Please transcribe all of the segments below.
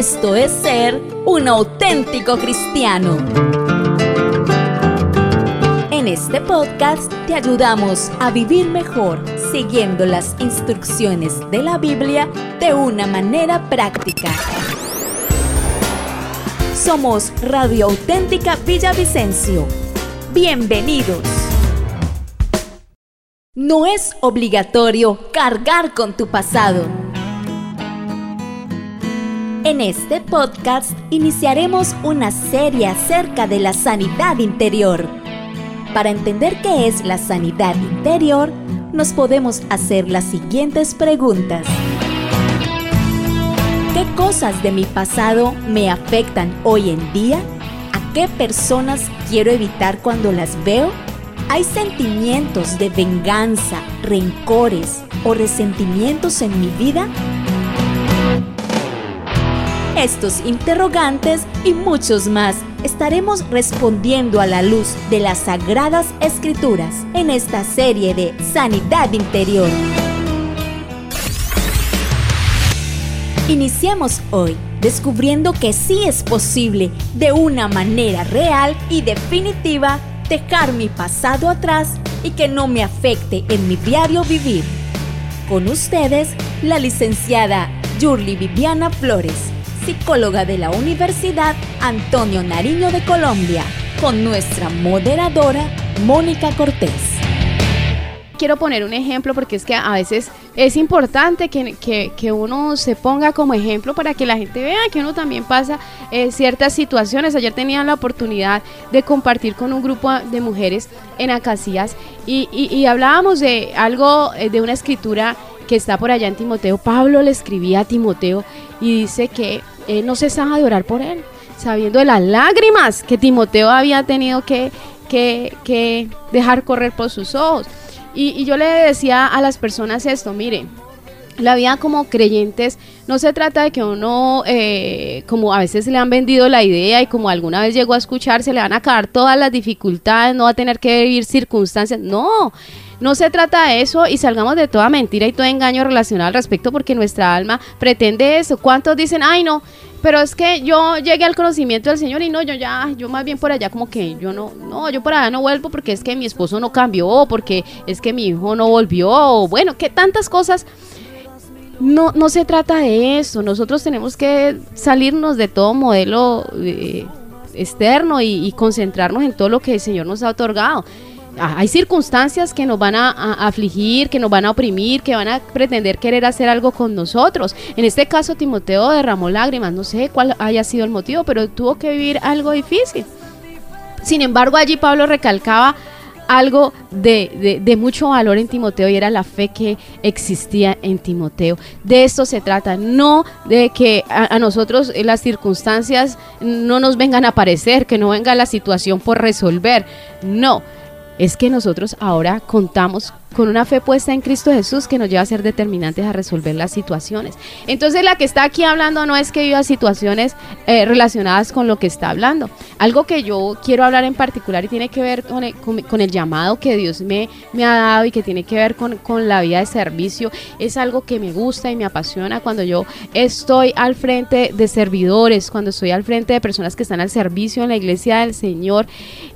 Esto es ser un auténtico cristiano. En este podcast te ayudamos a vivir mejor siguiendo las instrucciones de la Biblia de una manera práctica. Somos Radio Auténtica Villavicencio. Bienvenidos. No es obligatorio cargar con tu pasado. En este podcast iniciaremos una serie acerca de la sanidad interior. Para entender qué es la sanidad interior, nos podemos hacer las siguientes preguntas. ¿Qué cosas de mi pasado me afectan hoy en día? ¿A qué personas quiero evitar cuando las veo? ¿Hay sentimientos de venganza, rencores o resentimientos en mi vida? Estos interrogantes y muchos más estaremos respondiendo a la luz de las sagradas escrituras en esta serie de Sanidad Interior. Iniciamos hoy descubriendo que sí es posible de una manera real y definitiva dejar mi pasado atrás y que no me afecte en mi diario vivir. Con ustedes, la licenciada Yurli Viviana Flores, psicóloga de la Universidad Antonio Nariño de Colombia, con nuestra moderadora Mónica Cortés quiero poner un ejemplo porque es que a veces es importante que, uno se ponga como ejemplo para que la gente vea que uno también pasa eh, ciertas situaciones. Ayer tenía la oportunidad de compartir con un grupo de mujeres en Acacias y, hablábamos de algo, eh, de una escritura que está por allá en Timoteo. Pablo le escribía a Timoteo y dice que eh, no cesaba de orar por él, sabiendo de las lágrimas que Timoteo había tenido que, que dejar correr por sus ojos. Y, yo le decía a las personas esto, mire, la vida como creyentes no se trata de que uno, eh, como a veces le han vendido la idea y como alguna vez llegó a escuchar, se le van a acabar todas las dificultades, no va a tener que vivir circunstancias. No, no se trata de eso y salgamos de toda mentira y todo engaño relacionado al respecto porque nuestra alma pretende eso. ¿Cuántos dicen, ay no, pero es que yo llegué al conocimiento del Señor y no, yo ya, yo más bien por allá como que yo no, no, yo por allá no vuelvo porque es que mi esposo no cambió, porque es que mi hijo no volvió, bueno, que tantas cosas. No, no se trata de eso, nosotros tenemos que salirnos de todo modelo eh, externo y concentrarnos en todo lo que el Señor nos ha otorgado hay circunstancias que nos van a, afligir, que nos van a oprimir, que van a pretender querer hacer algo con nosotros. En este caso, Timoteo derramó lágrimas, no sé cuál haya sido el motivo, pero tuvo que vivir algo difícil. Sin embargo, allí Pablo recalcaba algo de, mucho valor en Timoteo y era la fe que existía en Timoteo. De esto se trata, no de que a, a, nosotros las circunstancias no nos vengan a aparecer, que no venga la situación por resolver, no es que nosotros ahora contamos con una fe puesta en Cristo Jesús que nos lleva a ser determinantes a resolver las situaciones. Entonces la que está aquí hablando no es que viva situaciones eh, relacionadas con lo que está hablando. Algo que yo quiero hablar en particular y tiene que ver con el, llamado que Dios me, me, ha dado y que tiene que ver con, con la vida de servicio, es algo que me gusta y me apasiona cuando yo estoy al frente de servidores, cuando estoy al frente de personas que están al servicio en la iglesia del Señor.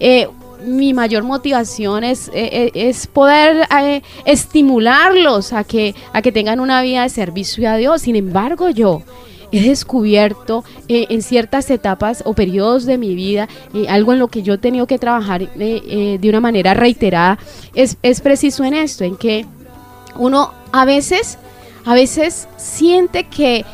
Eh, mi mayor motivación es, eh, eh, es poder eh, estimularlos a que, a que tengan una vida de servicio a Dios. Sin embargo, yo he descubierto en ciertas etapas o periodos de mi vida algo en lo que yo he tenido que trabajar de una manera reiterada. Es, es preciso en esto, en que uno a veces, a veces siente que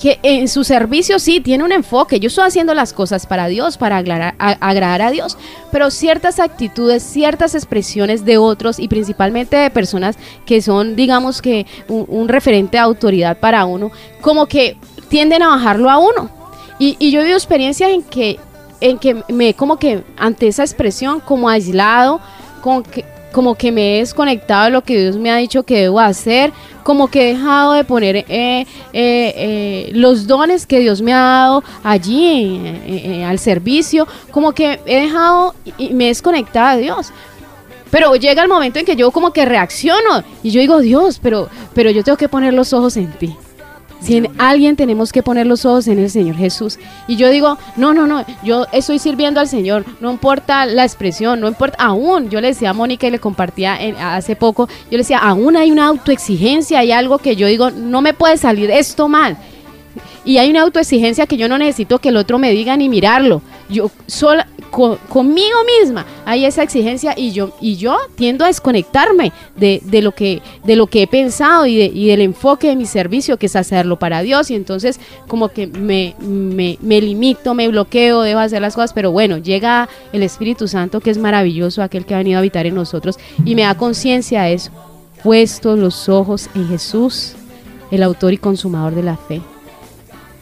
que en su servicio sí tiene un enfoque. Yo estoy haciendo las cosas para Dios, para agradar, a, Dios, pero ciertas actitudes, ciertas expresiones de otros y principalmente de personas que son, digamos que, un, referente de autoridad para uno, como que tienden a bajarlo a uno. Y, yo he vivido experiencias en que, en que me, como que ante esa expresión, como aislado, como que, como que me he desconectado de lo que Dios me ha dicho que debo hacer, como que he dejado de poner eh, eh, eh, los dones que Dios me ha dado allí al servicio, como que he dejado y me he desconectado de Dios. Pero llega el momento en que yo como que reacciono y yo digo, Dios, pero, pero yo tengo que poner los ojos en ti. Si en alguien tenemos que poner los ojos en el Señor Jesús. Y yo digo, no, no, no, yo estoy sirviendo al Señor, no importa la expresión, no importa, aún, yo le decía a Mónica y le compartía hace poco, yo le decía, aún hay una autoexigencia, hay algo que yo digo, no me puede salir esto mal. Y hay una autoexigencia que yo no necesito que el otro me diga ni mirarlo. Yo sola, conmigo misma hay esa exigencia y yo, y yo tiendo a desconectarme de, lo, que, de lo que he pensado y, y, del enfoque de mi servicio, que es hacerlo para Dios. Y entonces como que me, me, me limito, me bloqueo, debo hacer las cosas, pero bueno, llega el Espíritu Santo que es maravilloso, aquel que ha venido a habitar en nosotros y me da conciencia de eso. Puesto los ojos en Jesús, el autor y consumador de la fe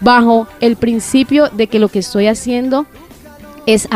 bajo el principio de que lo que estoy haciendo es,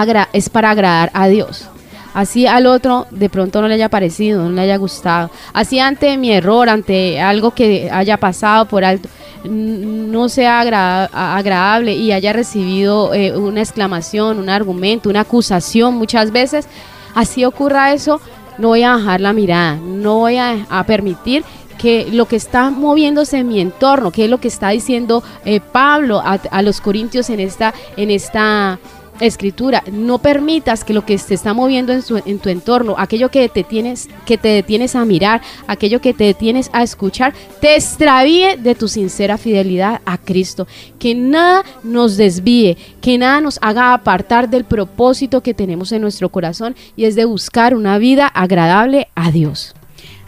para agradar a Dios. Así al otro de pronto no le haya parecido, no le haya gustado. Así ante mi error, ante algo que haya pasado por alto, no sea agradable y haya recibido eh, una exclamación, un argumento, una acusación muchas veces. Así ocurra eso, no voy a bajar la mirada, no voy a, a permitir que lo que está moviéndose en mi entorno, que es lo que está diciendo eh, Pablo a, los corintios en esta, en esta escritura. No permitas que lo que se está moviendo en, en, tu entorno, aquello que te tienes, que te detienes a mirar, aquello que te detienes a escuchar, te extravíe de tu sincera fidelidad a Cristo. Que nada nos desvíe, que nada nos haga apartar del propósito que tenemos en nuestro corazón y es de buscar una vida agradable a Dios.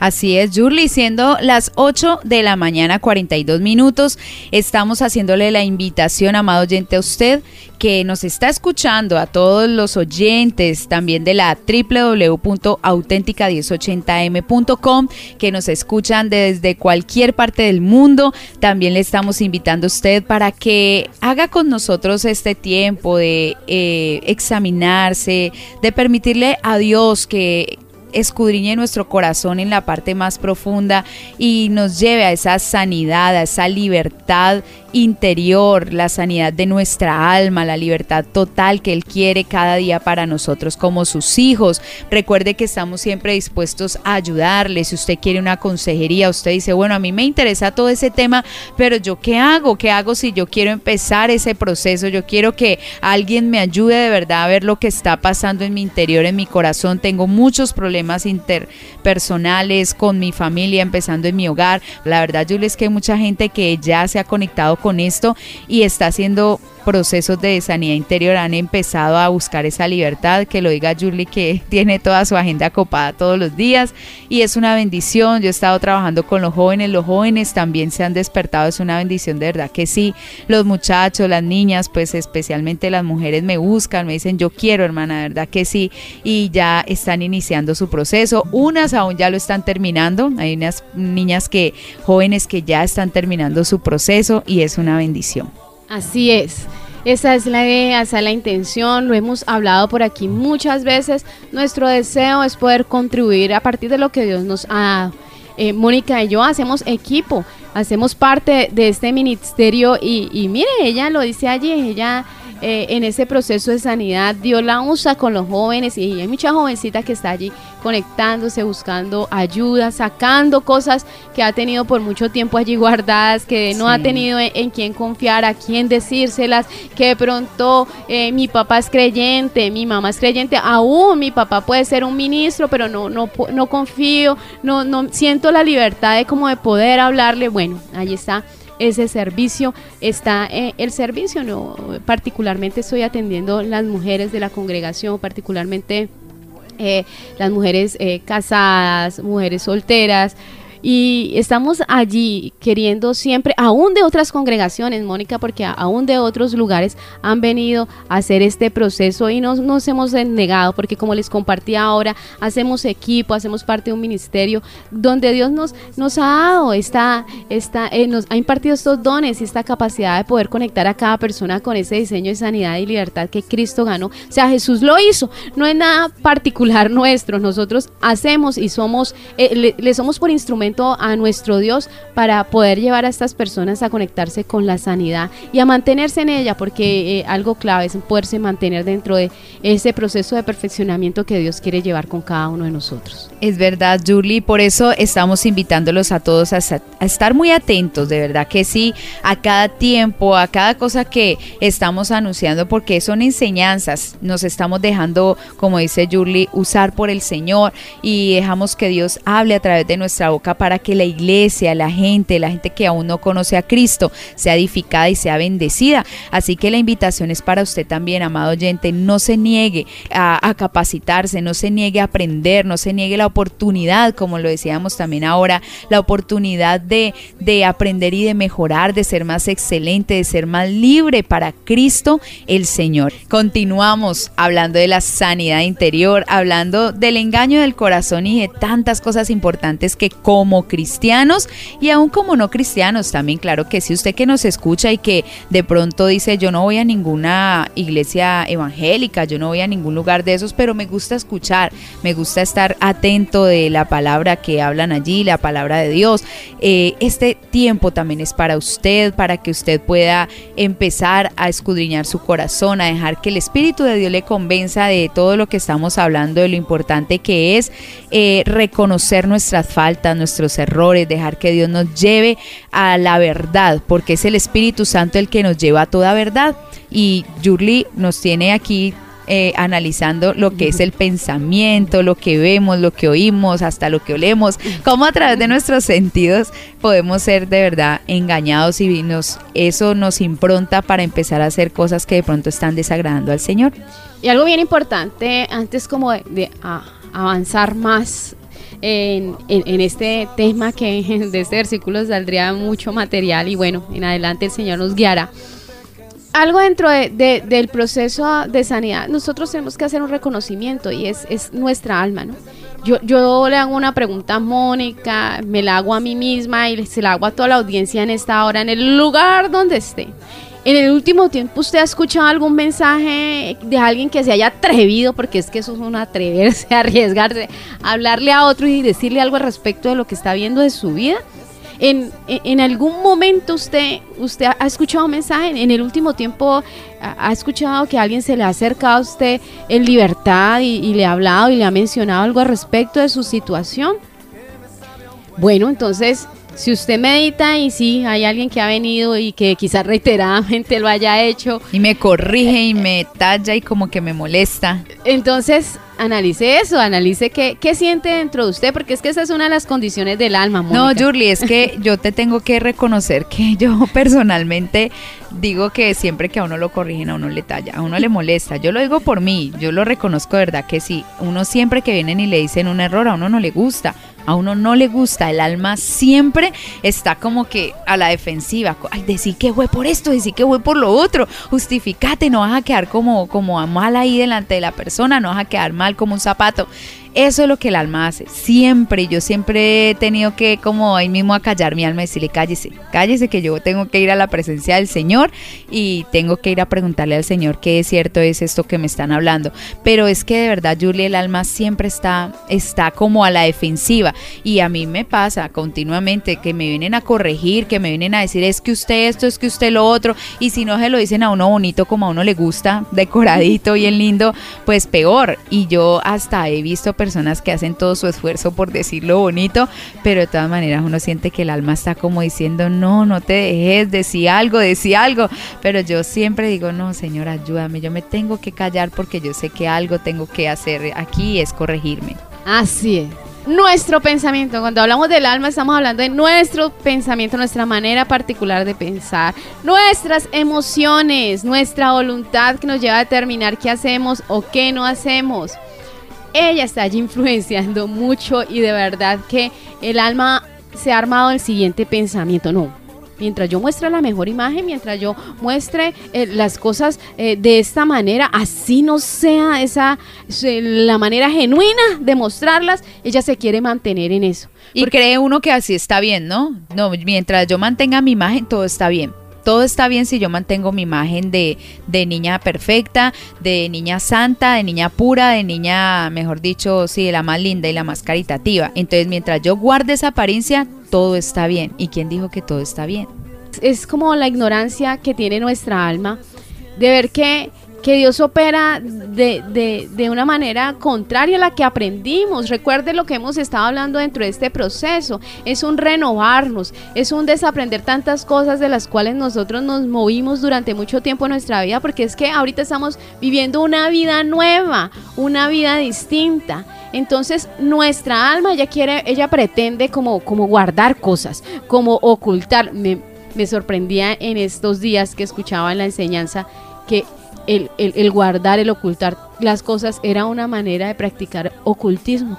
Así es, Julie, siendo las 8 de la mañana, 42 minutos, estamos haciéndole la invitación, amado oyente, a usted que nos está escuchando, a todos los oyentes también de la www.auténtica1080m.com, que nos escuchan desde cualquier parte del mundo. También le estamos invitando a usted para que haga con nosotros este tiempo de eh, examinarse, de permitirle a Dios que escudriñe nuestro corazón en la parte más profunda y nos lleve a esa sanidad, a esa libertad interior, la sanidad de nuestra alma, la libertad total que Él quiere cada día para nosotros como sus hijos. Recuerde que estamos siempre dispuestos a ayudarle. Si usted quiere una consejería, usted dice, bueno, a mí me interesa todo ese tema, pero yo qué hago? ¿Qué hago si yo quiero empezar ese proceso? Yo quiero que alguien me ayude de verdad a ver lo que está pasando en mi interior, en mi corazón. Tengo muchos problemas interpersonales con mi familia, empezando en mi hogar. La verdad, Julia, es que hay mucha gente que ya se ha conectado con esto y está haciendo procesos de sanidad interior han empezado a buscar esa libertad, que lo diga Julie que tiene toda su agenda copada todos los días y es una bendición. Yo he estado trabajando con los jóvenes, los jóvenes también se han despertado, es una bendición de verdad que sí. Los muchachos, las niñas, pues especialmente las mujeres me buscan, me dicen yo quiero hermana, de verdad que sí y ya están iniciando su proceso. Unas aún ya lo están terminando, hay unas niñas que jóvenes que ya están terminando su proceso y es una bendición. Así es. Esa es la idea, esa es la intención, lo hemos hablado por aquí muchas veces. Nuestro deseo es poder contribuir a partir de lo que Dios nos ha dado. Eh, Mónica y yo hacemos equipo, hacemos parte de este ministerio y, y mire, ella lo dice allí, ella eh, en ese proceso de sanidad. Dios la usa con los jóvenes y hay mucha jovencita que está allí conectándose, buscando ayuda, sacando cosas que ha tenido por mucho tiempo allí guardadas, que no ha tenido en, quién confiar, a quién decírselas, que de pronto eh, mi papá es creyente, mi mamá es creyente, aún mi papá puede ser un ministro, pero no, no, no confío, no, no siento la libertad de como de poder hablarle. Bueno, ahí está ese servicio. Está eh, el servicio, no, particularmente estoy atendiendo las mujeres de la congregación, particularmente eh, las mujeres eh, casadas, mujeres solteras, y estamos allí queriendo siempre, aún de otras congregaciones, Mónica, porque aún de otros lugares han venido a hacer este proceso y nos, nos hemos negado, porque como les compartí ahora, hacemos equipo, hacemos parte de un ministerio donde Dios nos, nos ha dado, esta, esta, eh, nos ha impartido estos dones y esta capacidad de poder conectar a cada persona con ese diseño de sanidad y libertad que Cristo ganó. O sea, Jesús lo hizo, no es nada particular nuestro, nosotros hacemos y somos, eh, le somos por instrumento a nuestro Dios para poder llevar a estas personas a conectarse con la sanidad y a mantenerse en ella, porque eh, algo clave es poderse mantener dentro de ese proceso de perfeccionamiento que Dios quiere llevar con cada uno de nosotros. Es verdad, Julie, por eso estamos invitándolos a todos a, a estar muy atentos, de verdad que sí, a cada tiempo, a cada cosa que estamos anunciando, porque son enseñanzas, nos estamos dejando, como dice Julie, usar por el Señor y dejamos que Dios hable a través de nuestra boca para que la iglesia, la gente, la gente que aún no conoce a Cristo, sea edificada y sea bendecida. Así que la invitación es para usted también, amado oyente, no se niegue a, capacitarse, no se niegue a aprender, no se niegue la oportunidad, como lo decíamos también ahora, la oportunidad de, de aprender y de mejorar, de ser más excelente, de ser más libre para Cristo el Señor. Continuamos hablando de la sanidad interior, hablando del engaño del corazón y de tantas cosas importantes que como cristianos y aún como no cristianos también, claro que si usted que nos escucha y que de pronto dice yo no voy a ninguna iglesia evangélica, yo no voy a ningún lugar de esos, pero me gusta escuchar, me gusta estar atento de la palabra que hablan allí, la palabra de Dios. Eh, este tiempo también es para usted, para que usted pueda empezar a escudriñar su corazón, a dejar que el Espíritu de Dios le convenza de todo lo que estamos hablando, de lo importante que es eh, reconocer nuestras faltas, nuestros errores, dejar que Dios nos lleve a la verdad, porque es el Espíritu Santo el que nos lleva a toda verdad. Y Yurli nos tiene aquí eh, analizando lo que es el pensamiento, lo que vemos, lo que oímos, hasta lo que olemos, cómo a través de nuestros sentidos podemos ser de verdad engañados y nos, eso nos impronta para empezar a hacer cosas que de pronto están desagradando al Señor. Y algo bien importante, antes como de, avanzar más en, este tema que de este versículo saldría mucho material y bueno, en adelante el Señor nos guiará algo dentro de, del proceso de sanidad, nosotros tenemos que hacer un reconocimiento y es, es nuestra alma, ¿no? Yo, yo le hago una pregunta a Mónica, me la hago a mí misma y se la hago a toda la audiencia en esta hora, en el lugar donde esté. En el último tiempo, ¿usted ha escuchado algún mensaje de alguien que se haya atrevido, porque es que eso es un atreverse, arriesgarse, hablarle a otro y decirle algo al respecto de lo que está viendo de su vida? En, algún momento usted, usted ha escuchado un mensaje, en el último tiempo ha escuchado que alguien se le ha acercado a usted en libertad y, le ha hablado y le ha mencionado algo al respecto de su situación. Bueno, entonces si usted medita y sí, hay alguien que ha venido y que quizás reiteradamente lo haya hecho. Y me corrige y me talla y como que me molesta. Entonces, analice eso, analice qué, qué siente dentro de usted, porque es que esa es una de las condiciones del alma. No, Julie, es que yo te tengo que reconocer que yo personalmente digo que siempre que a uno lo corrigen, a uno le talla, a uno le molesta. Yo lo digo por mí, yo lo reconozco de verdad que sí. Uno siempre que vienen y le dicen un error, a uno no le gusta. A uno no le gusta, el alma siempre está como que a la defensiva. Ay, decir que fue por esto, decir que fue por lo otro. Justificate, no vas a quedar como, como mal ahí delante de la persona, no vas a quedar mal como un zapato. Eso es lo que el alma hace, siempre. Yo siempre he tenido que como ahí mismo acallar mi alma y decirle, cállese, cállese que yo tengo que ir a la presencia del Señor y tengo que ir a preguntarle al Señor qué es cierto es esto que me están hablando. Pero es que de verdad, Julie, el alma siempre está, está como a la defensiva y a mí me pasa continuamente que me vienen a corregir, que me vienen a decir es que usted esto, es que usted lo otro y si no se lo dicen a uno bonito como a uno le gusta, decoradito, bien lindo, pues peor. Y yo hasta he visto personas que hacen todo su esfuerzo por decirlo bonito, pero de todas maneras uno siente que el alma está como diciendo, no, no te dejes, decí algo, decí algo, pero yo siempre digo, no, Señor, ayúdame, yo me tengo que callar porque yo sé que algo tengo que hacer aquí es corregirme. Así es nuestro pensamiento. Cuando hablamos del alma estamos hablando de nuestro pensamiento, nuestra manera particular de pensar, nuestras emociones, nuestra voluntad que nos lleva a determinar qué hacemos o qué no hacemos ella está allí influenciando mucho y de verdad que el alma se ha armado el siguiente pensamiento, no. Mientras yo muestre la mejor imagen, mientras yo muestre eh, las cosas eh, de esta manera, así no sea esa la manera genuina de mostrarlas, ella se quiere mantener en eso. Y cree uno que así está bien, ¿no? No, mientras yo mantenga mi imagen, todo está bien. Todo está bien si yo mantengo mi imagen de, de niña perfecta, de niña santa, de niña pura, de niña, mejor dicho, sí, de la más linda y la más caritativa. Entonces, mientras yo guarde esa apariencia, todo está bien. ¿Y quién dijo que todo está bien? Es como la ignorancia que tiene nuestra alma de ver que que Dios opera de, de, de, una manera contraria a la que aprendimos. Recuerde lo que hemos estado hablando dentro de este proceso. Es un renovarnos, es un desaprender tantas cosas de las cuales nosotros nos movimos durante mucho tiempo en nuestra vida, porque es que ahorita estamos viviendo una vida nueva, una vida distinta. Entonces nuestra alma ella quiere, ella pretende como, como guardar cosas, como ocultar. Me, me sorprendía en estos días que escuchaba en la enseñanza que el, guardar, el ocultar las cosas era una manera de practicar ocultismo.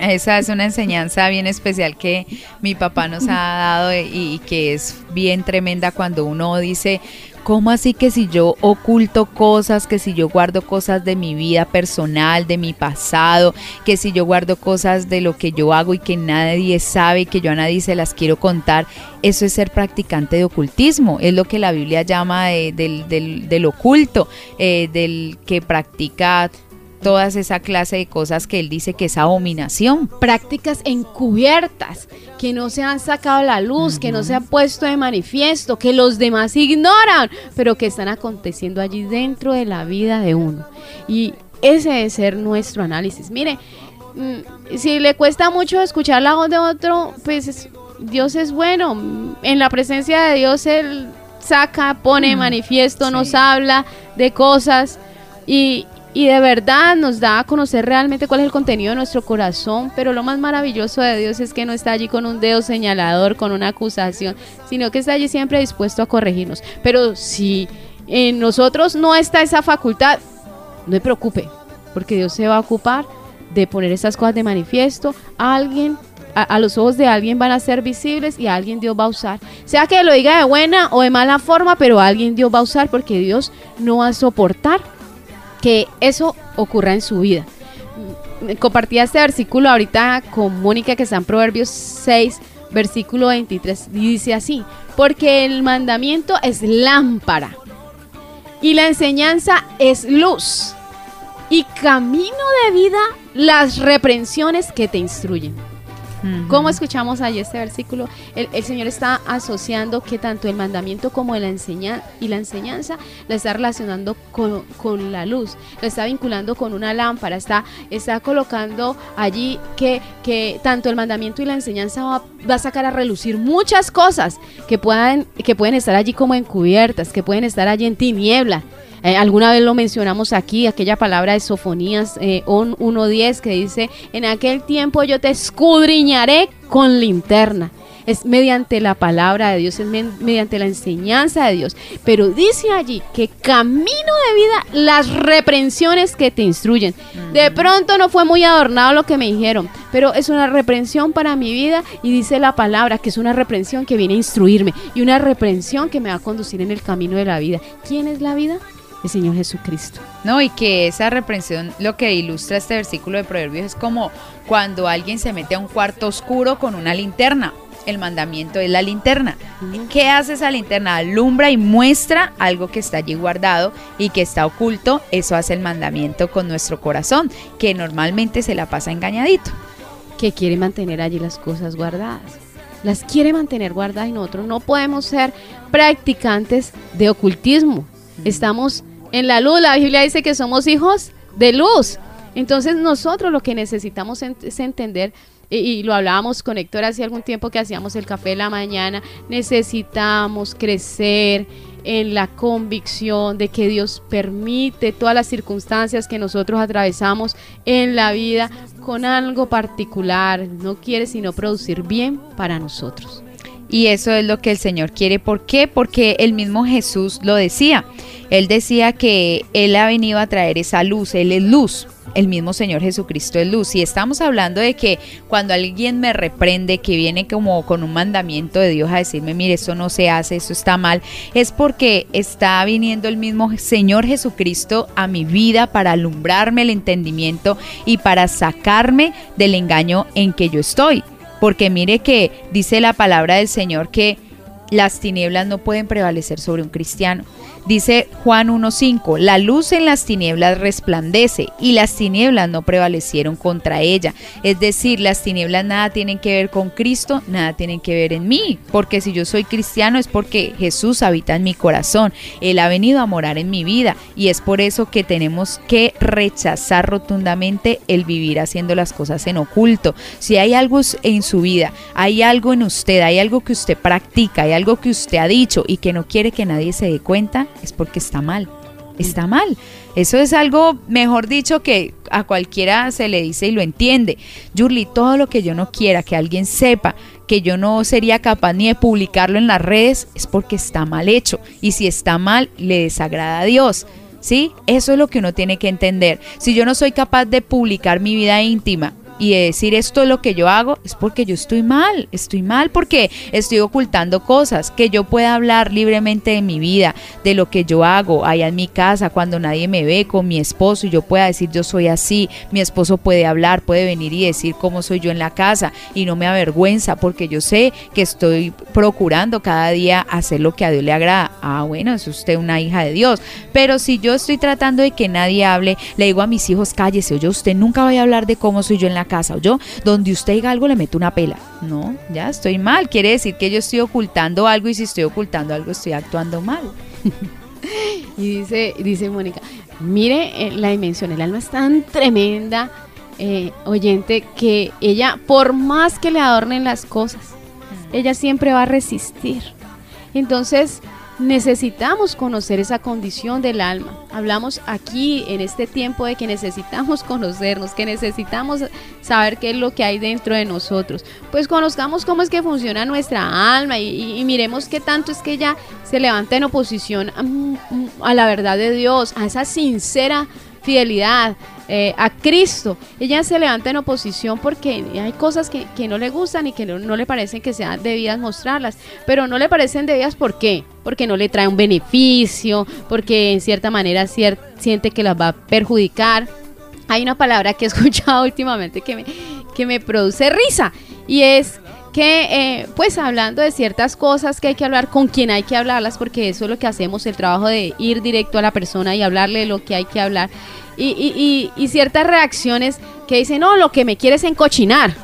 Esa es una enseñanza bien especial que mi papá nos ha dado y, que es bien tremenda cuando uno dice, ¿cómo así que si yo oculto cosas, que si yo guardo cosas de mi vida personal, de mi pasado, que si yo guardo cosas de lo que yo hago y que nadie sabe, que yo a nadie se las quiero contar, eso es ser practicante de ocultismo, es lo que la Biblia llama del, del, oculto, eh, del que practica todas esa clase de cosas que él dice que es abominación. Prácticas encubiertas, que no se han sacado a la luz, que no se han puesto de manifiesto, que los demás ignoran, pero que están aconteciendo allí dentro de la vida de uno. Y ese debe ser nuestro análisis. Mire, mm, si le cuesta mucho escuchar la voz de otro, pues Dios es bueno. En la presencia de Dios Él saca, pone manifiesto, nos habla de cosas. Y, y de verdad nos da a conocer realmente cuál es el contenido de nuestro corazón, pero lo más maravilloso de Dios es que no está allí con un dedo señalador, con una acusación, sino que está allí siempre dispuesto a corregirnos. Pero si en nosotros no está esa facultad, no se preocupe, porque Dios se va a ocupar de poner esas cosas de manifiesto. A alguien a, los ojos de alguien van a ser visibles y a alguien Dios va a usar. Sea que lo diga de buena o de mala forma, pero a alguien Dios va a usar porque Dios no va a soportar que eso ocurra en su vida. Compartía este versículo ahorita con Mónica que está en Proverbios 6, versículo 23, y dice así, porque el mandamiento es lámpara y la enseñanza es luz y camino de vida las reprensiones que te instruyen. ¿Cómo escuchamos allí este versículo? El, Señor está asociando que tanto el mandamiento como la enseñanza y la enseñanza la está relacionando con, la luz, lo está vinculando con una lámpara, está, está colocando allí que, que tanto el mandamiento y la enseñanza va, va, a sacar a relucir muchas cosas que, puedan, que pueden estar allí como encubiertas, que pueden estar allí en tiniebla. Eh, alguna vez lo mencionamos aquí, aquella palabra de Sofonías eh, 1.10 que dice, en aquel tiempo yo te escudriñaré con linterna es mediante la palabra de Dios, es mediante la enseñanza de Dios. Pero dice allí que camino de vida las reprensiones que te instruyen. De pronto no fue muy adornado lo que me dijeron, pero es una reprensión para mi vida y dice la palabra que es una reprensión que viene a instruirme y una reprensión que me va a conducir en el camino de la vida. ¿Quién es la vida? El Señor Jesucristo. No, y que esa reprensión, lo que ilustra este versículo de Proverbios es como cuando alguien se mete a un cuarto oscuro con una linterna. El mandamiento es la linterna. ¿Qué hace esa linterna? Alumbra y muestra algo que está allí guardado y que está oculto. Eso hace el mandamiento con nuestro corazón, que normalmente se la pasa engañadito. Que quiere mantener allí las cosas guardadas las quiere mantener guardadas y nosotros no podemos ser practicantes de ocultismo. Estamos en la luz. La Biblia dice que somos hijos de luz. Entonces nosotros lo que necesitamos es entender, y, lo hablábamos con Héctor hace algún tiempo que hacíamos el café de la mañana, necesitamos crecer en la convicción de que Dios permite todas las circunstancias que nosotros atravesamos en la vida con algo particular. No quiere sino producir bien para nosotros. Y eso es lo que el Señor quiere. ¿Por qué? Porque el mismo Jesús lo decía. Él decía que Él ha venido a traer esa luz, Él es luz. El mismo Señor Jesucristo es luz. Y estamos hablando de que cuando alguien me reprende, que viene como con un mandamiento de Dios a decirme, mire, eso no se hace, eso está mal, es porque está viniendo el mismo Señor Jesucristo a mi vida para alumbrarme el entendimiento y para sacarme del engaño en que yo estoy. Porque mire que dice la palabra del Señor que las tinieblas no pueden prevalecer sobre un cristiano. Dice Juan 1.5, la luz en las tinieblas resplandece y las tinieblas no prevalecieron contra ella. Es decir, las tinieblas nada tienen que ver con Cristo, nada tienen que ver en mí, porque si yo soy cristiano es porque Jesús habita en mi corazón, Él ha venido a morar en mi vida y es por eso que tenemos que rechazar rotundamente el vivir haciendo las cosas en oculto. Si hay algo en su vida, hay algo en usted, hay algo que usted practica, hay algo que usted ha dicho y que no quiere que nadie se dé cuenta, es porque está mal. Está mal. Eso es algo, mejor dicho, que a cualquiera se le dice y lo entiende. Yurli, todo lo que yo no quiera que alguien sepa que yo no sería capaz ni de publicarlo en las redes es porque está mal hecho. Y si está mal, le desagrada a Dios. ¿Sí? Eso es lo que uno tiene que entender. Si yo no soy capaz de publicar mi vida íntima, y decir esto es lo que yo hago, es porque yo estoy mal, estoy mal porque estoy ocultando cosas, que yo pueda hablar libremente de mi vida, de lo que yo hago allá en mi casa, cuando nadie me ve con mi esposo y yo pueda decir yo soy así, mi esposo puede hablar, puede venir y decir cómo soy yo en la casa y no me avergüenza porque yo sé que estoy procurando cada día hacer lo que a Dios le agrada. Ah, bueno, es usted una hija de Dios, pero si yo estoy tratando de que nadie hable, le digo a mis hijos, cállese, oye, usted nunca vaya a hablar de cómo soy yo en la casa, o yo, donde usted diga algo le meto una pela. No, ya estoy mal. Quiere decir que yo estoy ocultando algo y si estoy ocultando algo estoy actuando mal. y dice, dice Mónica, mire eh, la dimensión, el alma es tan tremenda, eh, oyente, que ella, por más que le adornen las cosas, ella siempre va a resistir. Entonces, necesitamos conocer esa condición del alma. Hablamos aquí en este tiempo de que necesitamos conocernos, que necesitamos saber qué es lo que hay dentro de nosotros. Pues conozcamos cómo es que funciona nuestra alma y, miremos qué tanto es que ella se levanta en oposición a, a la verdad de Dios, a esa sincera fidelidad, eh, a Cristo. Ella se levanta en oposición porque hay cosas que, no le gustan y que no, le parecen que sean debidas mostrarlas, pero no le parecen debidas ¿por qué? Porque no le trae un beneficio, porque en cierta manera siente que las va a perjudicar. Hay una palabra que he escuchado últimamente que que me produce risa y es que eh, pues hablando de ciertas cosas que hay que hablar con quien hay que hablarlas porque eso es lo que hacemos el trabajo de ir directo a la persona y hablarle de lo que hay que hablar y, y, ciertas reacciones que dicen, no, lo que me quieres encochinar.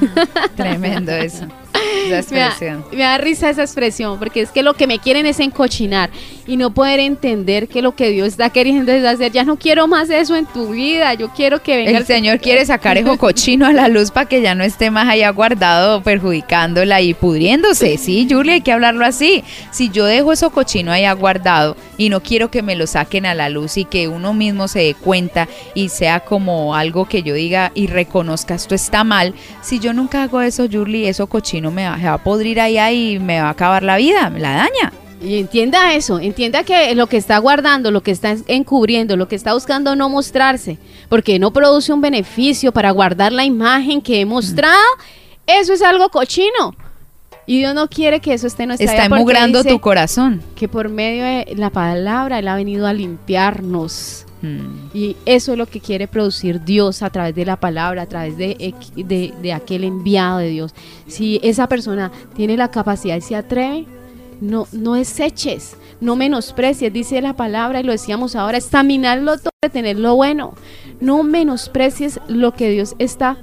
Tremendo eso. Me da, risa esa expresión, porque es que lo que me quieren es encochinar y no poder entender que lo que Dios está queriendo es hacer. Ya no quiero más eso en tu vida, yo quiero que venga. El, Señor quiere sacar el cochino a la luz para que ya no esté más allá guardado, perjudicándola y pudriéndose. Sí, Julia, hay que hablarlo así. Si yo dejo eso cochino allá guardado y no quiero que me lo saquen a la luz y que uno mismo se dé cuenta y sea como algo que yo diga y reconozca esto está mal, si yo nunca hago eso, Julie, eso cochino me va, a podrir allá y me va a acabar la vida, me la daña. Y entienda eso, entienda que lo que está guardando, lo que está encubriendo, lo que está buscando no mostrarse, porque no produce un beneficio para guardar la imagen que he mostrado, eso es algo cochino. Y Dios no quiere que eso esté en nuestra Está emugrando tu corazón. Que por medio de la palabra Él ha venido a limpiarnos Mm. Y eso es lo que quiere producir Dios a través de la palabra, a través de, de, aquel enviado de Dios. Si esa persona tiene la capacidad y se atreve, no, no deseches, no menosprecies, dice la palabra y lo decíamos ahora, examinarlo todo, tener lo bueno. No menosprecies lo que Dios está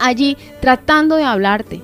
allí tratando de hablarte,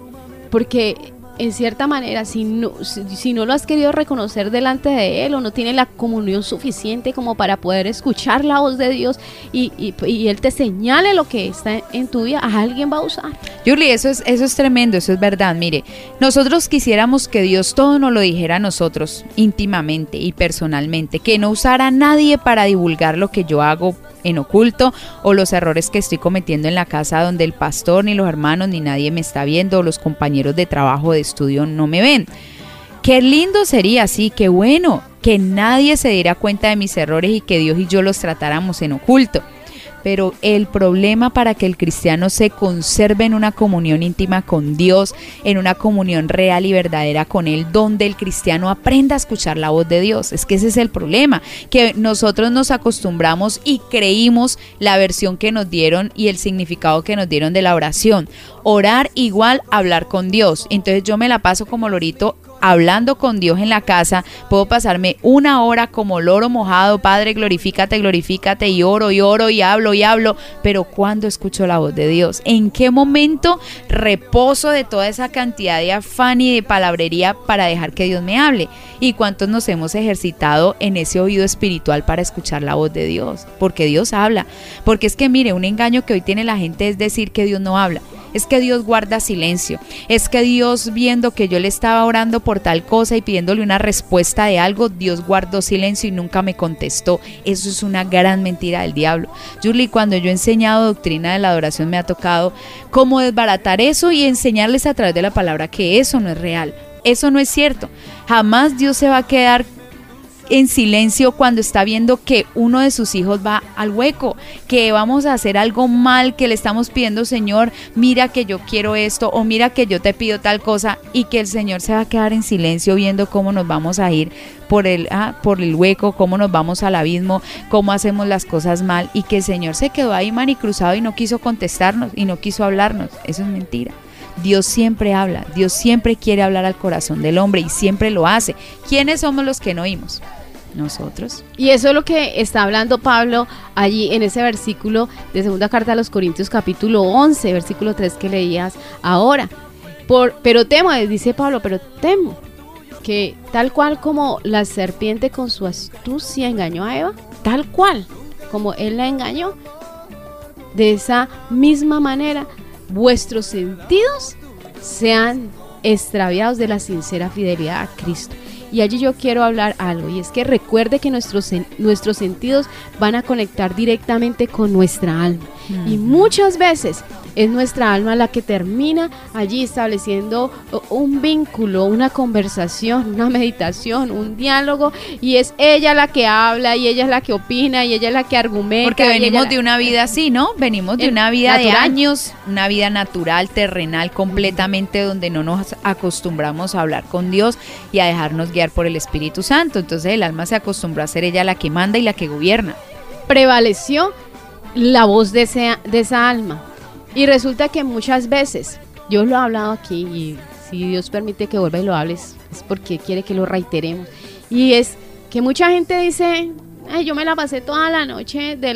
porque en cierta manera, si no, si, no lo has querido reconocer delante de Él o no tiene la comunión suficiente como para poder escuchar la voz de Dios y, y, Él te señale lo que está en tu vida, a alguien va a usar. Julie, eso es, eso es tremendo, eso es verdad. Mire, nosotros quisiéramos que Dios todo nos lo dijera a nosotros íntimamente y personalmente, que no usara a nadie para divulgar lo que yo hago en oculto o los errores que estoy cometiendo en la casa donde el pastor ni los hermanos ni nadie me está viendo o los compañeros de trabajo de estudio no me ven. Qué lindo sería, sí, qué bueno, que nadie se diera cuenta de mis errores y que Dios y yo los tratáramos en oculto. Pero el problema para que el cristiano se conserve en una comunión íntima con Dios, en una comunión real y verdadera con Él, donde el cristiano aprenda a escuchar la voz de Dios. Es que ese es el problema, que nosotros nos acostumbramos y creímos la versión que nos dieron y el significado que nos dieron de la oración. Orar igual hablar con Dios. Entonces yo me la paso como lorito hablando con Dios en la casa, puedo pasarme una hora como loro mojado, Padre, glorifícate, glorifícate, y oro, y oro, y hablo, y hablo, pero ¿cuándo escucho la voz de Dios? ¿En qué momento reposo de toda esa cantidad de afán y de palabrería para dejar que Dios me hable? ¿Y cuántos nos hemos ejercitado en ese oído espiritual para escuchar la voz de Dios? Porque Dios habla. Porque es que mire, un engaño que hoy tiene la gente es decir que Dios no habla es que Dios guarda silencio, es que Dios viendo que yo le estaba orando por tal cosa y pidiéndole una respuesta de algo, Dios guardó silencio y nunca me contestó. Eso es una gran mentira del diablo. Julie, cuando yo he enseñado doctrina de la adoración me ha tocado cómo desbaratar eso y enseñarles a través de la palabra que eso no es real. Eso no es cierto. Jamás Dios se va a quedar en silencio cuando está viendo que uno de sus hijos va al hueco, que vamos a hacer algo mal, que le estamos pidiendo, Señor, mira que yo quiero esto o mira que yo te pido tal cosa y que el Señor se va a quedar en silencio viendo cómo nos vamos a ir por el, ah, por el hueco, cómo nos vamos al abismo, cómo hacemos las cosas mal y que el Señor se quedó ahí manicruzado y no quiso contestarnos y no quiso hablarnos. Eso es mentira. Dios siempre habla, Dios siempre quiere hablar al corazón del hombre y siempre lo hace. ¿Quiénes somos los que no oímos? Nosotros. Y eso es lo que está hablando Pablo allí en ese versículo de segunda carta a los Corintios capítulo 11, versículo 3 que leías ahora. Por, pero temo, dice Pablo, pero temo que tal cual como la serpiente con su astucia engañó a Eva, tal cual como él la engañó, de esa misma manera vuestros sentidos sean extraviados de la sincera fidelidad a Cristo. Y allí yo quiero hablar algo, y es que recuerde que nuestros, nuestros sentidos van a conectar directamente con nuestra alma. Y muchas veces es nuestra alma la que termina allí estableciendo un vínculo, una conversación, una meditación, un diálogo y es ella la que habla y ella es la que opina y ella es la que argumenta. Porque venimos de una vida así, ¿no? Venimos de una vida de años, una vida natural, terrenal, completamente donde no nos acostumbramos a hablar con Dios y a dejarnos guiar por el Espíritu Santo. Entonces el alma se acostumbró a ser ella la que manda y la que gobierna. Prevaleció la voz de, de esa alma y resulta que muchas veces, yo lo he hablado aquí y si Dios permite que vuelva y lo hables, es porque quiere que lo reiteremos. Y es que mucha gente dice, Ay, yo me la pasé toda la noche de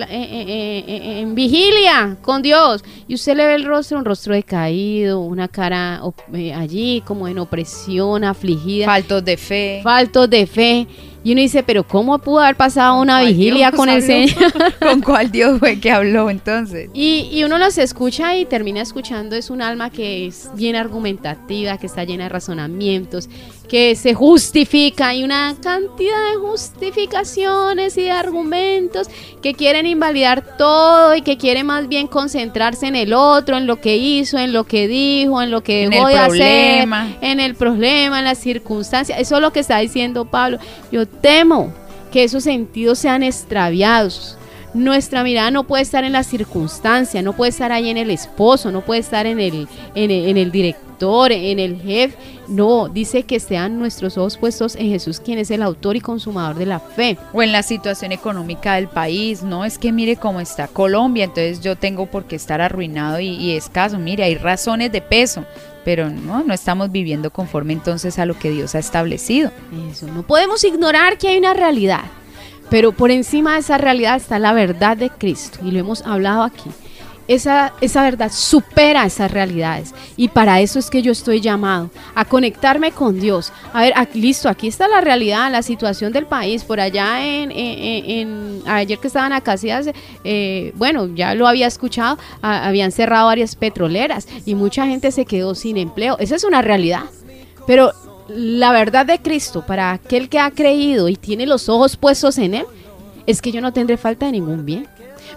en vigilia con Dios. Y usted le ve el rostro, un rostro decaído, una cara eh, allí como en opresión, afligida. Faltos de fe. Faltos de fe. Y uno dice, pero ¿cómo pudo haber pasado una vigilia con el Señor? ¿Con cuál Dios fue que habló entonces? Y, y, uno los escucha y termina escuchando, es un alma que es bien argumentativa, que está llena de razonamientos, que se justifica. Hay una cantidad de justificaciones y de argumentos que quieren invalidar todo y que quieren más bien concentrarse en el otro, en lo que hizo, en lo que dijo, en lo que dejó de hacer, en el problema, en las circunstancias. Eso es lo que está diciendo Pablo. Yo temo que esos sentidos sean extraviados. Nuestra mirada no puede estar en la circunstancia, no puede estar ahí en el esposo, no puede estar en el, en el, director, en el jefe. No, dice que sean nuestros ojos puestos en Jesús, quien es el autor y consumador de la fe. O en la situación económica del país, no es que mire cómo está Colombia, entonces yo tengo por qué estar arruinado y, y escaso. Mire, hay razones de peso pero no, no estamos viviendo conforme entonces a lo que Dios ha establecido. Eso, no podemos ignorar que hay una realidad, pero por encima de esa realidad está la verdad de Cristo y lo hemos hablado aquí esa, esa verdad supera esas realidades. Y para eso es que yo estoy llamado, a conectarme con Dios. A ver, aquí, listo, aquí está la realidad, la situación del país. Por allá en, ayer que estaban acá, eh, bueno, ya lo había escuchado, habían cerrado varias petroleras y mucha gente se quedó sin empleo. Esa es una realidad. Pero la verdad de Cristo, para aquel que ha creído y tiene los ojos puestos en Él, es que yo no tendré falta de ningún bien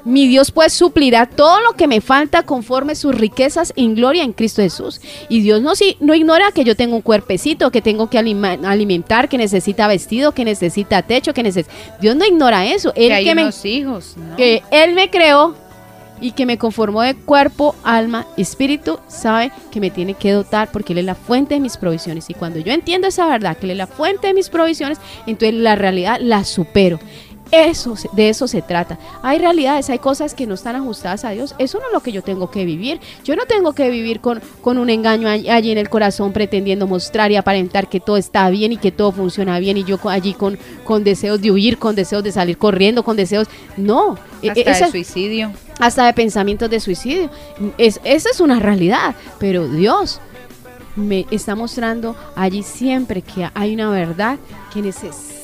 mi Dios pues suplirá todo lo que me falta conforme sus riquezas en gloria en Cristo Jesús. Y Dios no, no ignora que yo tengo un cuerpecito, que tengo que alimentar, que necesita vestido, que necesita techo, que necesita... Dios no ignora eso. Él que, me, hijos, que Él me creó y que me conformó de cuerpo, alma, espíritu, sabe que me tiene que dotar porque Él es la fuente de mis provisiones. Y cuando yo entiendo esa verdad, que Él es la fuente de mis provisiones, entonces la realidad la supero Eso, de eso se trata. Hay realidades, hay cosas que no están ajustadas a Dios. Eso no es lo que yo tengo que vivir. Yo no tengo que vivir con, con un engaño allí en el corazón pretendiendo mostrar y aparentar que todo está bien y que todo funciona bien y yo allí con, con deseos de huir, con deseos de salir corriendo, con deseos... No. E, hasta de suicidio. Hasta de pensamientos de suicidio. Es, esa es una realidad. Pero Dios me está mostrando allí siempre que hay una verdad que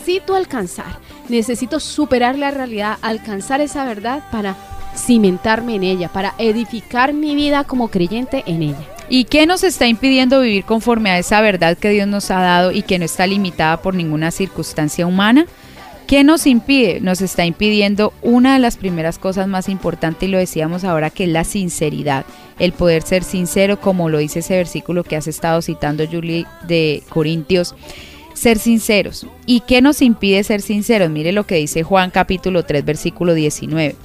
necesito alcanzar necesito superar la realidad, alcanzar esa verdad para cimentarme en ella, para edificar mi vida como creyente en ella. ¿Y qué nos está impidiendo vivir conforme a esa verdad que Dios nos ha dado y que no está limitada por ninguna circunstancia humana? ¿Qué nos impide? Nos está impidiendo una de las primeras cosas más importantes, y lo decíamos ahora, que es la sinceridad. El poder ser sincero, como lo dice ese versículo que has estado citando, Julie, de Corintios ser sinceros. ¿Y qué nos impide ser sinceros? Mire lo que dice Juan capítulo 3 versículo 19.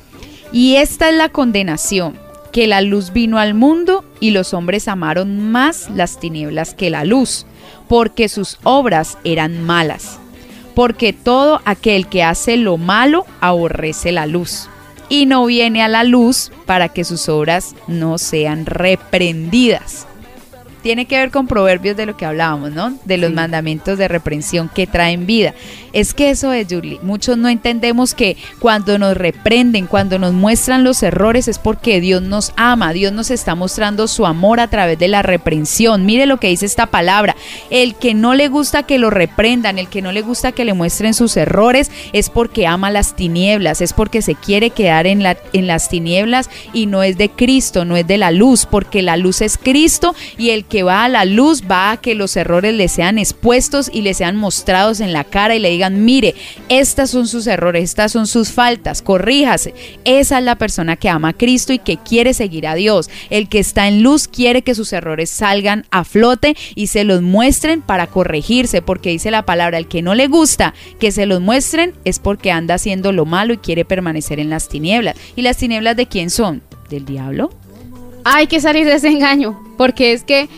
Y esta es la condenación, que la luz vino al mundo y los hombres amaron más las tinieblas que la luz, porque sus obras eran malas. Porque todo aquel que hace lo malo aborrece la luz y no viene a la luz para que sus obras no sean reprendidas tiene que ver con proverbios de lo que hablábamos, ¿no? De los mandamientos de reprensión que traen vida. Es que eso es, Julie. Muchos no entendemos que cuando nos reprenden, cuando nos muestran los errores, es porque Dios nos ama. Dios nos está mostrando su amor a través de la reprensión. Mire lo que dice esta palabra. El que no le gusta que lo reprendan, el que no le gusta que le muestren sus errores, es porque ama las tinieblas, es porque se quiere quedar en, la, en las tinieblas y no es de Cristo, no es de la luz, porque la luz es Cristo y el que va a la luz va a que los errores le sean expuestos y le sean mostrados en la cara y le digan, mire, estas son sus errores, estas son sus faltas, corríjase. Esa es la persona que ama a Cristo y que quiere seguir a Dios. El que está en luz quiere que sus errores salgan a flote y se los muestren para corregirse, porque dice la palabra, el que no le gusta que se los muestren es porque anda haciendo lo malo y quiere permanecer en las tinieblas. ¿Y las tinieblas de quién son? ¿Del diablo? Hay que salir de ese engaño, porque es que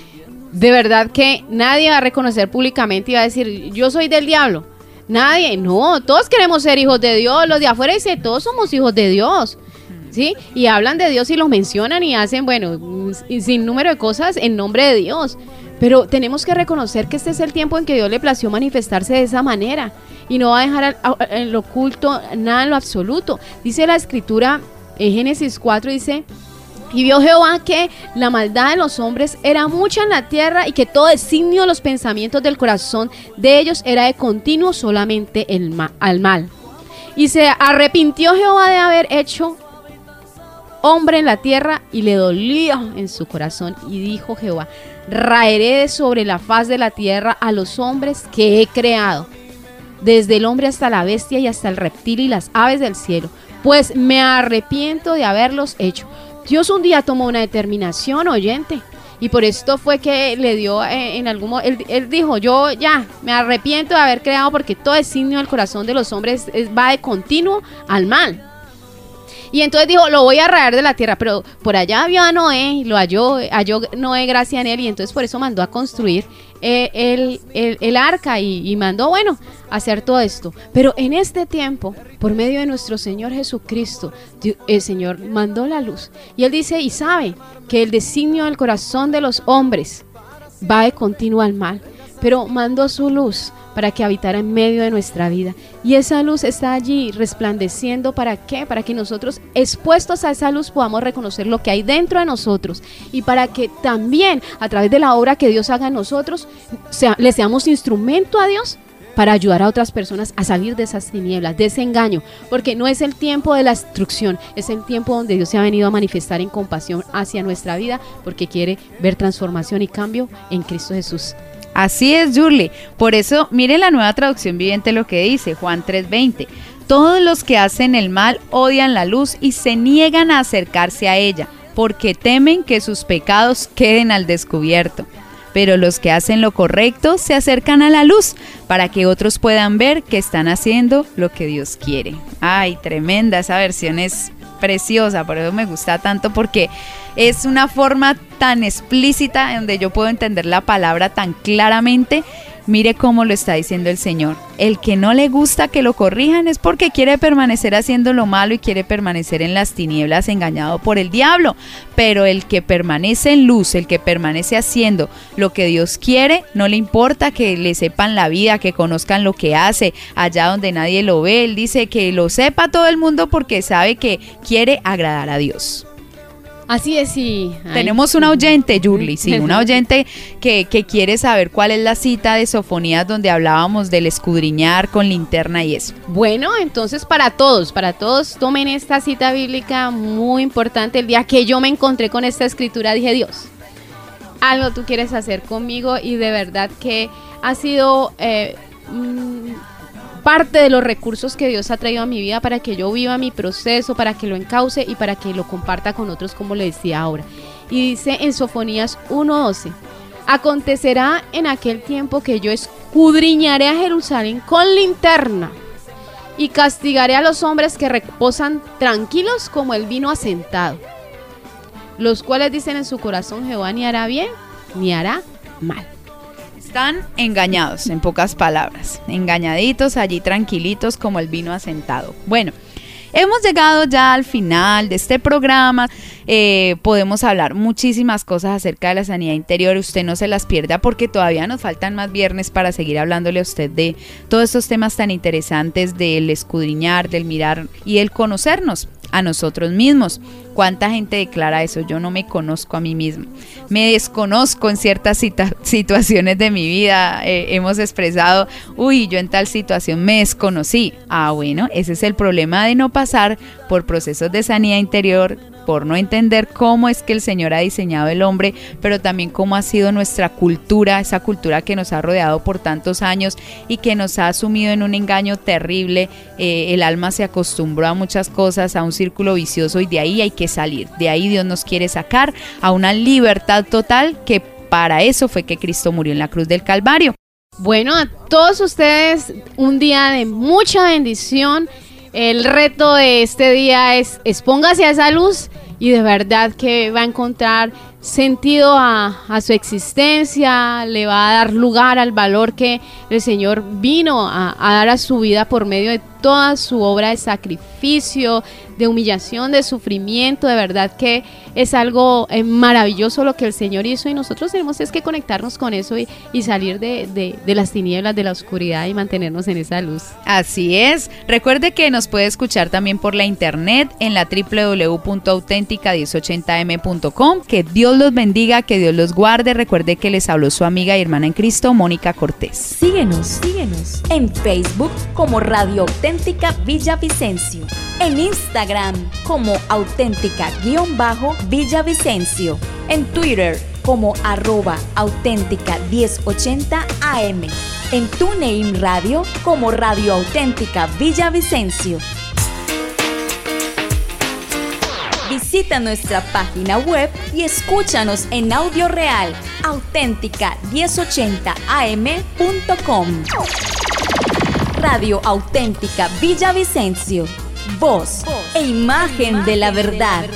de verdad que nadie va a reconocer públicamente y va a decir, yo soy del diablo. Nadie, no, todos queremos ser hijos de Dios, los de afuera dicen, todos somos hijos de Dios. ¿Sí? Y hablan de Dios y lo mencionan y hacen, bueno, sin número de cosas en nombre de Dios. Pero tenemos que reconocer que este es el tiempo en que Dios le plació manifestarse de esa manera y no va a dejar en lo oculto nada en lo absoluto. Dice la escritura en Génesis 4, dice, y vio Jehová que la maldad de los hombres era mucha en la tierra y que todo designio de los pensamientos del corazón de ellos era de continuo solamente el al mal. Y se arrepintió Jehová de haber hecho hombre en la tierra y le dolió en su corazón. Y dijo Jehová, raeré sobre la faz de la tierra a los hombres que he creado, desde el hombre hasta la bestia y hasta el reptil y las aves del cielo, pues me arrepiento de haberlos hecho Dios un día tomó una determinación, oyente. Y por esto fue que le dio eh, en algún momento, él, dijo, yo ya me arrepiento de haber creado porque todo el signo del corazón de los hombres va de continuo al mal. Y entonces dijo, lo voy a raer de la tierra, pero por allá vio a Noé lo halló, halló Noé gracia en él y entonces por eso mandó a construir eh, el, el, arca y, y mandó, bueno, hacer todo esto. Pero en este tiempo, por medio de nuestro Señor Jesucristo, el Señor mandó la luz. Y Él dice y sabe que el designio del corazón de los hombres va de continuo al mal, pero mandó su luz para que habitara en medio de nuestra vida. Y esa luz está allí resplandeciendo para qué? Para que nosotros expuestos a esa luz podamos reconocer lo que hay dentro de nosotros y para que también a través de la obra que Dios haga en nosotros sea, le seamos instrumento a Dios para ayudar a otras personas a salir de esas tinieblas, de ese engaño, porque no es el tiempo de la instrucción, es el tiempo donde Dios se ha venido a manifestar en compasión hacia nuestra vida, porque quiere ver transformación y cambio en Cristo Jesús. Así es, Julie. Por eso, mire la nueva traducción viviente lo que dice Juan 3:20. Todos los que hacen el mal odian la luz y se niegan a acercarse a ella, porque temen que sus pecados queden al descubierto. Pero los que hacen lo correcto se acercan a la luz para que otros puedan ver que están haciendo lo que Dios quiere. Ay, tremenda, esa versión es preciosa, por eso me gusta tanto porque es una forma tan explícita donde yo puedo entender la palabra tan claramente Mire cómo lo está diciendo el Señor. El que no le gusta que lo corrijan es porque quiere permanecer haciendo lo malo y quiere permanecer en las tinieblas engañado por el diablo. Pero el que permanece en luz, el que permanece haciendo lo que Dios quiere, no le importa que le sepan la vida, que conozcan lo que hace, allá donde nadie lo ve. Él dice que lo sepa todo el mundo porque sabe que quiere agradar a Dios. Así es, sí. Tenemos un oyente, Yurli, sí, un oyente que, que, quiere saber cuál es la cita de Sofonías donde hablábamos del escudriñar con linterna y eso. Bueno, entonces para todos, para todos, tomen esta cita bíblica muy importante. El día que yo me encontré con esta escritura dije, Dios, algo tú quieres hacer conmigo y de verdad que ha sido... Eh, mm, parte de los recursos que Dios ha traído a mi vida para que yo viva mi proceso, para que lo encauce y para que lo comparta con otros, como le decía ahora. Y dice en Sofonías 1:12, acontecerá en aquel tiempo que yo escudriñaré a Jerusalén con linterna y castigaré a los hombres que reposan tranquilos como el vino asentado, los cuales dicen en su corazón Jehová ni hará bien ni hará mal. Están engañados, en pocas palabras, engañaditos allí tranquilitos como el vino asentado. Bueno, hemos llegado ya al final de este programa. Eh, podemos hablar muchísimas cosas acerca de la sanidad interior. Usted no se las pierda porque todavía nos faltan más viernes para seguir hablándole a usted de todos estos temas tan interesantes del escudriñar, del mirar y el conocernos a nosotros mismos. ¿Cuánta gente declara eso? Yo no me conozco a mí mismo. Me desconozco en ciertas situaciones de mi vida. Eh, hemos expresado, uy, yo en tal situación me desconocí. Ah, bueno, ese es el problema de no pasar por procesos de sanidad interior, por no entender cómo es que el Señor ha diseñado el hombre, pero también cómo ha sido nuestra cultura, esa cultura que nos ha rodeado por tantos años y que nos ha sumido en un engaño terrible. Eh, el alma se acostumbró a muchas cosas, a un círculo vicioso y de ahí hay que salir. De ahí Dios nos quiere sacar a una libertad total que para eso fue que Cristo murió en la cruz del Calvario. Bueno, a todos ustedes un día de mucha bendición. El reto de este día es expóngase a esa luz y de verdad que va a encontrar sentido a, su existencia, le va a dar lugar al valor que el Señor vino a, dar a su vida por medio de toda su obra de sacrificio, de humillación, de sufrimiento, de verdad que es algo eh, maravilloso lo que el Señor hizo y nosotros tenemos es que conectarnos con eso y, salir de, las tinieblas, de la oscuridad y mantenernos en esa luz. Así es. Recuerde que nos puede escuchar también por la internet en la www.auténtica1080m.com. Que Dios los bendiga, que Dios los guarde. Recuerde que les habló su amiga y hermana en Cristo, Mónica Cortés. Síguenos, síguenos en Facebook como Radio Auténtica Villavicencio, en Instagram como auténtica-villavicencio, en Twitter como arroba auténtica 1080 AM, en TuneIn Radio como Radio Auténtica Villavicencio. Visita nuestra página web y escúchanos en audio real auténtica 1080 am.com. Radio Auténtica Villavicencio. Voz e imagen de la verdad.